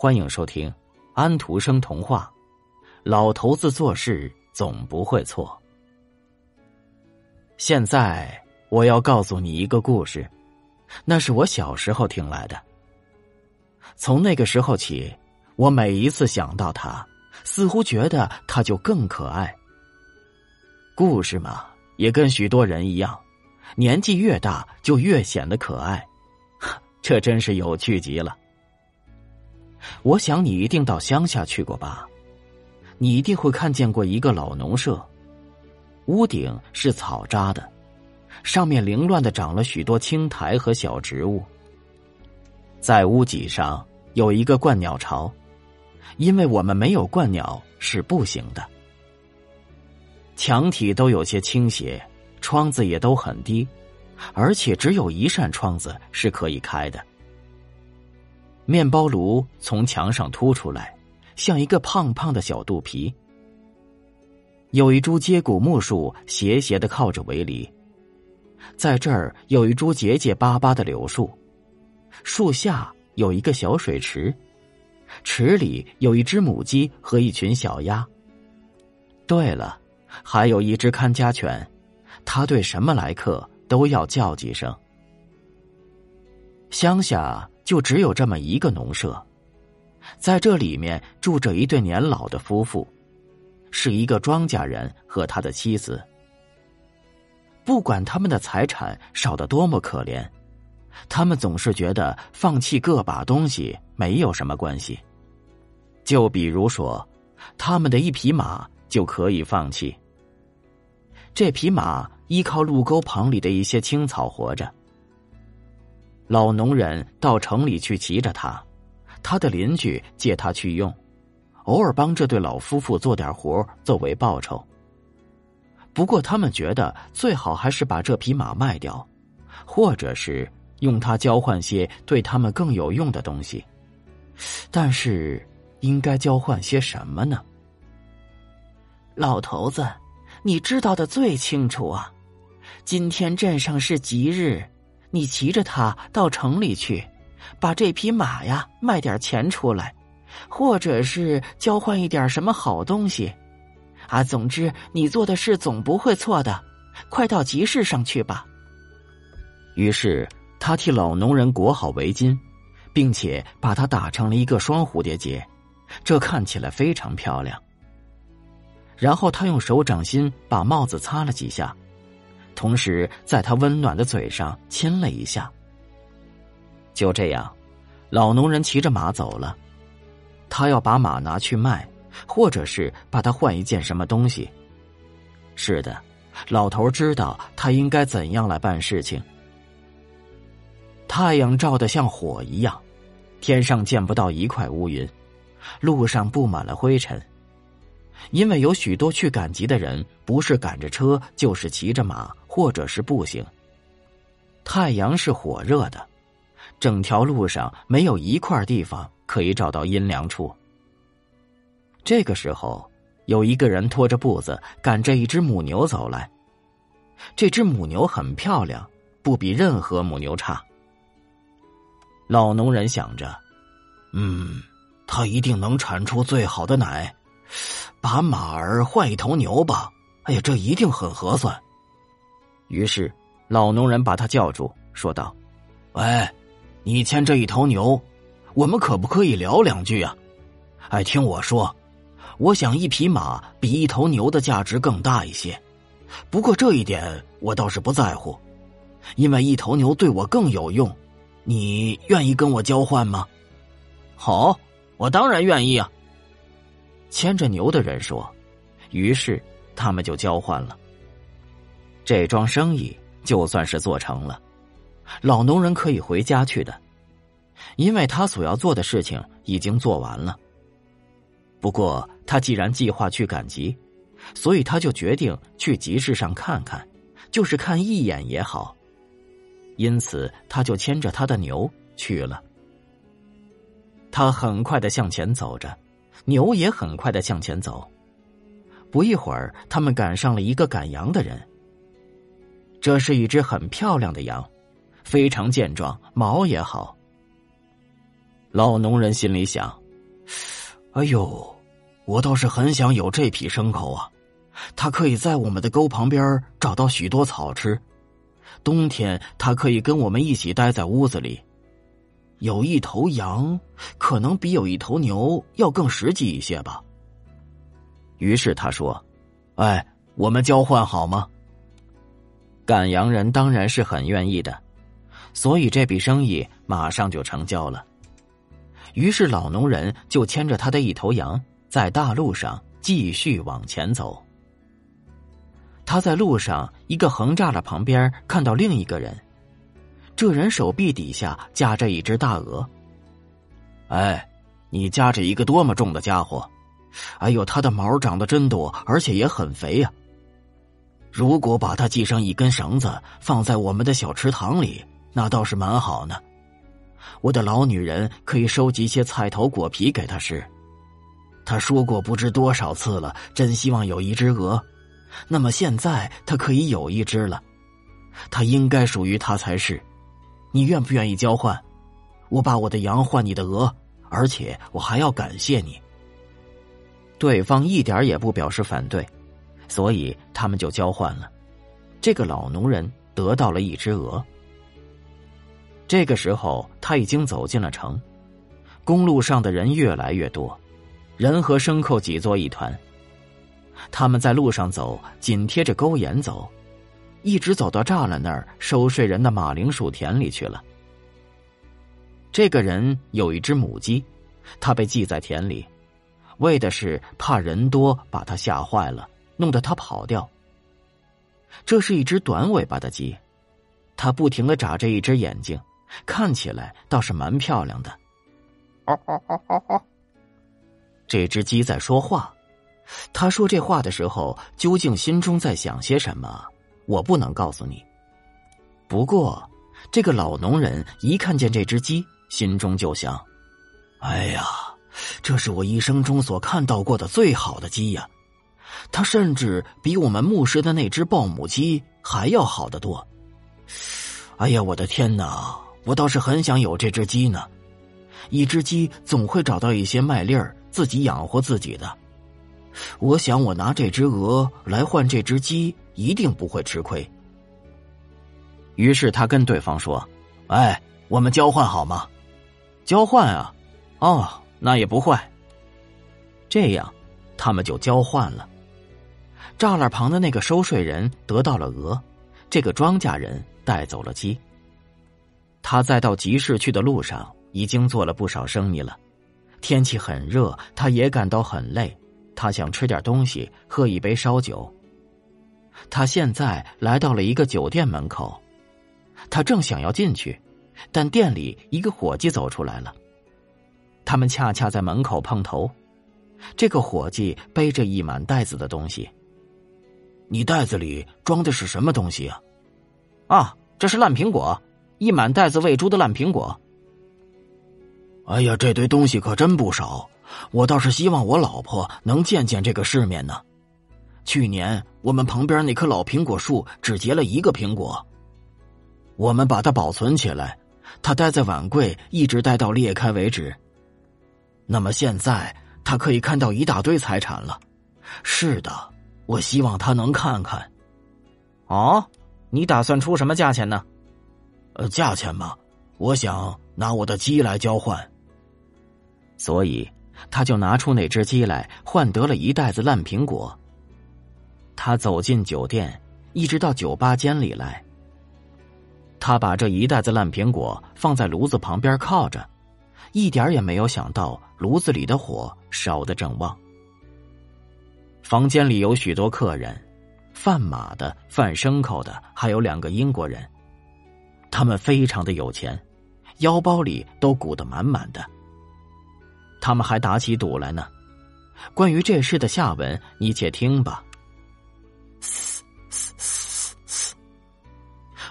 欢迎收听安徒生童话《老头子做事总不会错》。现在我要告诉你一个故事，那是我小时候听来的。从那个时候起，我每一次想到他，似乎觉得他就更可爱。故事嘛，也跟许多人一样，年纪越大就越显得可爱，这真是有趣极了。我想你一定到乡下去过吧？你一定会看见过一个老农舍，屋顶是草扎的，上面凌乱的长了许多青苔和小植物。在屋脊上有一个鹳鸟巢，因为我们没有鹳鸟是不行的。墙体都有些倾斜，窗子也都很低，而且只有一扇窗子是可以开的。面包炉从墙上凸出来，像一个胖胖的小肚皮。有一株接骨木树斜斜的靠着围篱，在这儿有一株结结巴巴的柳树，树下有一个小水池，池里有一只母鸡和一群小鸭。对了，还有一只看家犬，它对什么来客都要叫几声。乡下。就只有这么一个农舍，在这里面住着一对年老的夫妇，是一个庄稼人和他的妻子。不管他们的财产少得多么可怜，他们总是觉得放弃个把东西没有什么关系。就比如说，他们的一匹马就可以放弃。这匹马依靠路沟旁里的一些青草活着。老农人到城里去骑着它，他的邻居借他去用，偶尔帮这对老夫妇做点活作为报酬。不过他们觉得最好还是把这匹马卖掉，或者是用它交换些对他们更有用的东西。但是应该交换些什么呢？老头子，你知道的最清楚啊！今天镇上是吉日。你骑着它到城里去，把这匹马呀卖点钱出来，或者是交换一点什么好东西，啊，总之你做的事总不会错的。快到集市上去吧。于是他替老农人裹好围巾，并且把它打成了一个双蝴蝶结，这看起来非常漂亮。然后他用手掌心把帽子擦了几下。同时，在他温暖的嘴上亲了一下。就这样，老农人骑着马走了。他要把马拿去卖，或者是把它换一件什么东西。是的，老头知道他应该怎样来办事情。太阳照得像火一样，天上见不到一块乌云，路上布满了灰尘。因为有许多去赶集的人，不是赶着车，就是骑着马，或者是步行。太阳是火热的，整条路上没有一块地方可以找到阴凉处。这个时候，有一个人拖着步子赶着一只母牛走来。这只母牛很漂亮，不比任何母牛差。老农人想着：“嗯，它一定能产出最好的奶。”把马儿换一头牛吧，哎呀，这一定很合算。于是，老农人把他叫住，说道：“喂，你牵这一头牛，我们可不可以聊两句啊？哎，听我说，我想一匹马比一头牛的价值更大一些。不过这一点我倒是不在乎，因为一头牛对我更有用。你愿意跟我交换吗？好，我当然愿意啊。”牵着牛的人说：“于是他们就交换了。这桩生意就算是做成了，老农人可以回家去的，因为他所要做的事情已经做完了。不过他既然计划去赶集，所以他就决定去集市上看看，就是看一眼也好。因此，他就牵着他的牛去了。他很快的向前走着。”牛也很快的向前走，不一会儿，他们赶上了一个赶羊的人。这是一只很漂亮的羊，非常健壮，毛也好。老农人心里想：哎呦，我倒是很想有这匹牲口啊！它可以在我们的沟旁边找到许多草吃，冬天它可以跟我们一起待在屋子里。有一头羊，可能比有一头牛要更实际一些吧。于是他说：“哎，我们交换好吗？”赶羊人当然是很愿意的，所以这笔生意马上就成交了。于是老农人就牵着他的一头羊，在大路上继续往前走。他在路上一个横栅栏旁边看到另一个人。这人手臂底下夹着一只大鹅。哎，你夹着一个多么重的家伙！哎呦，它的毛长得真多，而且也很肥呀。如果把它系上一根绳子，放在我们的小池塘里，那倒是蛮好呢。我的老女人可以收集些菜头果皮给他吃。他说过不知多少次了，真希望有一只鹅。那么现在他可以有一只了，它应该属于他才是。你愿不愿意交换？我把我的羊换你的鹅，而且我还要感谢你。对方一点也不表示反对，所以他们就交换了。这个老农人得到了一只鹅。这个时候他已经走进了城，公路上的人越来越多，人和牲口挤作一团。他们在路上走，紧贴着沟沿走。一直走到栅栏那儿收税人的马铃薯田里去了。这个人有一只母鸡，他被系在田里，为的是怕人多把他吓坏了，弄得他跑掉。这是一只短尾巴的鸡，它不停的眨着一只眼睛，看起来倒是蛮漂亮的。哦哦哦哦哦这只鸡在说话，他说这话的时候，究竟心中在想些什么？我不能告诉你。不过，这个老农人一看见这只鸡，心中就想：“哎呀，这是我一生中所看到过的最好的鸡呀！它甚至比我们牧师的那只鲍母鸡还要好得多。哎呀，我的天哪！我倒是很想有这只鸡呢。一只鸡总会找到一些麦粒儿，自己养活自己的。我想，我拿这只鹅来换这只鸡。”一定不会吃亏。于是他跟对方说：“哎，我们交换好吗？交换啊，哦，那也不坏。这样，他们就交换了。栅栏旁的那个收税人得到了鹅，这个庄稼人带走了鸡。他在到集市去的路上已经做了不少生意了。天气很热，他也感到很累，他想吃点东西，喝一杯烧酒。”他现在来到了一个酒店门口，他正想要进去，但店里一个伙计走出来了。他们恰恰在门口碰头。这个伙计背着一满袋子的东西。你袋子里装的是什么东西啊？啊，这是烂苹果，一满袋子喂猪的烂苹果。哎呀，这堆东西可真不少，我倒是希望我老婆能见见这个世面呢。去年我们旁边那棵老苹果树只结了一个苹果，我们把它保存起来，它待在碗柜，一直待到裂开为止。那么现在他可以看到一大堆财产了。是的，我希望他能看看。哦，你打算出什么价钱呢？呃，价钱嘛，我想拿我的鸡来交换。所以他就拿出那只鸡来，换得了一袋子烂苹果。他走进酒店，一直到酒吧间里来。他把这一袋子烂苹果放在炉子旁边靠着，一点也没有想到炉子里的火烧得正旺。房间里有许多客人，贩马的、贩牲口的，还有两个英国人。他们非常的有钱，腰包里都鼓得满满的。他们还打起赌来呢。关于这事的下文，你且听吧。嘶嘶嘶嘶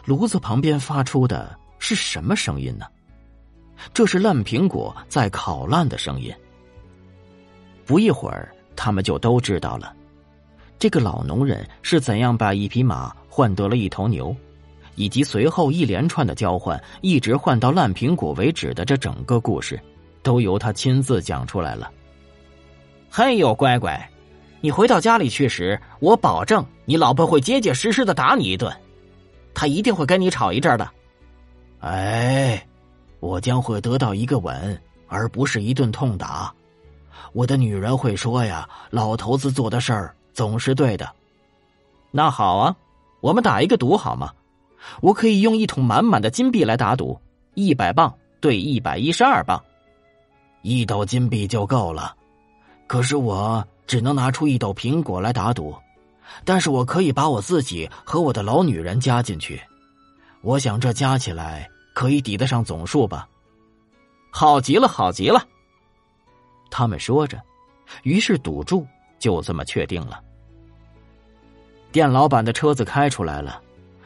炉子旁边发出的是什么声音呢？这是烂苹果在烤烂的声音。不一会儿，他们就都知道了，这个老农人是怎样把一匹马换得了一头牛，以及随后一连串的交换，一直换到烂苹果为止的这整个故事，都由他亲自讲出来了。嘿呦，乖乖，你回到家里去时，我保证你老婆会结结实实的打你一顿，她一定会跟你吵一阵的。哎，我将会得到一个吻，而不是一顿痛打。我的女人会说呀，老头子做的事儿总是对的。那好啊，我们打一个赌好吗？我可以用一桶满满的金币来打赌，一百磅对一百一十二磅，一斗金币就够了。可是我只能拿出一斗苹果来打赌，但是我可以把我自己和我的老女人加进去。我想这加起来可以抵得上总数吧？好极了，好极了！他们说着，于是赌注就这么确定了。店老板的车子开出来了，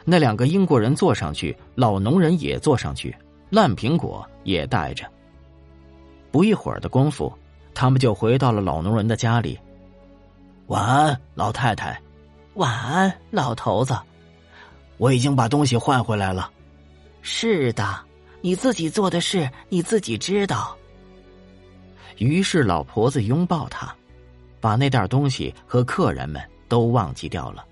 那两个英国人坐上去，老农人也坐上去，烂苹果也带着。不一会儿的功夫。他们就回到了老农人的家里。晚安，老太太。晚安，老头子。我已经把东西换回来了。是的，你自己做的事你自己知道。于是老婆子拥抱他，把那袋东西和客人们都忘记掉了。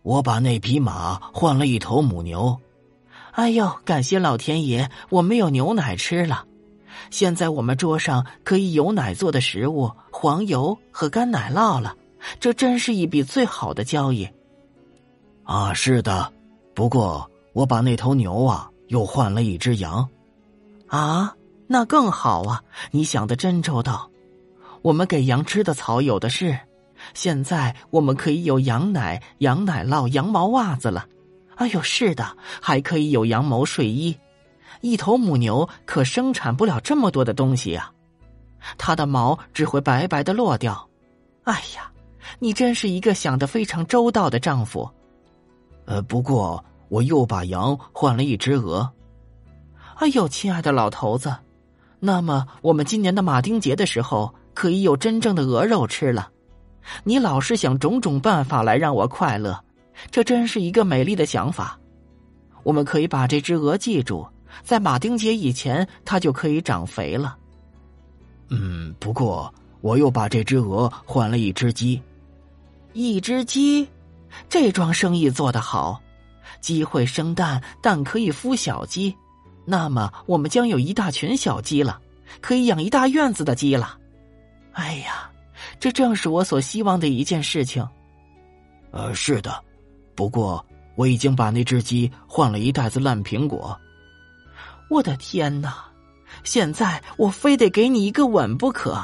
我把那匹马换了一头母牛。哎呦，感谢老天爷，我没有牛奶吃了。现在我们桌上可以有奶做的食物、黄油和干奶酪了，这真是一笔最好的交易。啊，是的，不过我把那头牛啊又换了一只羊。啊，那更好啊！你想的真周到。我们给羊吃的草有的是，现在我们可以有羊奶、羊奶酪、羊毛袜子了。哎呦，是的，还可以有羊毛睡衣。一头母牛可生产不了这么多的东西呀，它的毛只会白白的落掉。哎呀，你真是一个想得非常周到的丈夫。呃，不过我又把羊换了一只鹅。哎呦，亲爱的老头子，那么我们今年的马丁节的时候可以有真正的鹅肉吃了。你老是想种种办法来让我快乐，这真是一个美丽的想法。我们可以把这只鹅记住。在马丁节以前，它就可以长肥了。嗯，不过我又把这只鹅换了一只鸡。一只鸡，这桩生意做得好。鸡会生蛋，蛋可以孵小鸡，那么我们将有一大群小鸡了，可以养一大院子的鸡了。哎呀，这正是我所希望的一件事情。呃，是的，不过我已经把那只鸡换了一袋子烂苹果。我的天哪！现在我非得给你一个吻不可。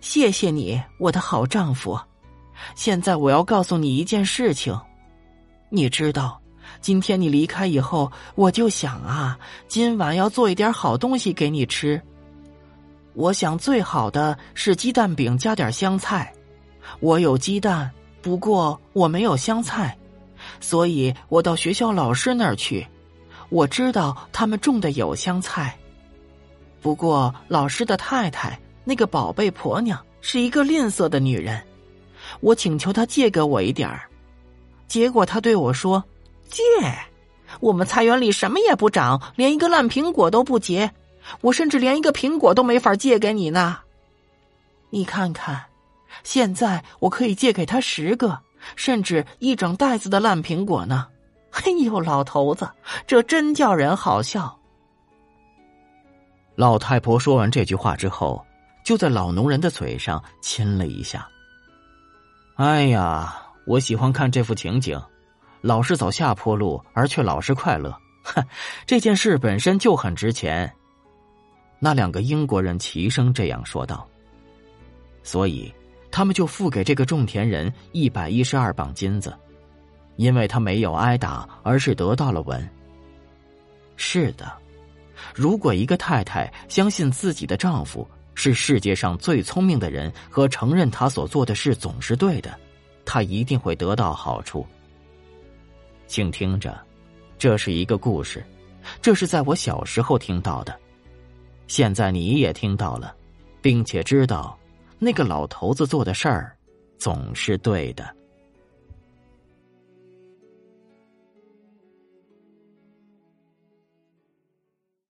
谢谢你，我的好丈夫。现在我要告诉你一件事情。你知道，今天你离开以后，我就想啊，今晚要做一点好东西给你吃。我想最好的是鸡蛋饼加点香菜。我有鸡蛋，不过我没有香菜，所以我到学校老师那儿去。我知道他们种的有香菜，不过老师的太太那个宝贝婆娘是一个吝啬的女人，我请求她借给我一点儿，结果她对我说：“借？我们菜园里什么也不长，连一个烂苹果都不结，我甚至连一个苹果都没法借给你呢。你看看，现在我可以借给他十个，甚至一整袋子的烂苹果呢。”嘿呦，老头子，这真叫人好笑。老太婆说完这句话之后，就在老农人的嘴上亲了一下。哎呀，我喜欢看这幅情景，老是走下坡路，而却老是快乐。哼，这件事本身就很值钱。那两个英国人齐声这样说道。所以，他们就付给这个种田人一百一十二磅金子。因为他没有挨打，而是得到了吻。是的，如果一个太太相信自己的丈夫是世界上最聪明的人，和承认他所做的事总是对的，她一定会得到好处。请听着，这是一个故事，这是在我小时候听到的。现在你也听到了，并且知道那个老头子做的事儿总是对的。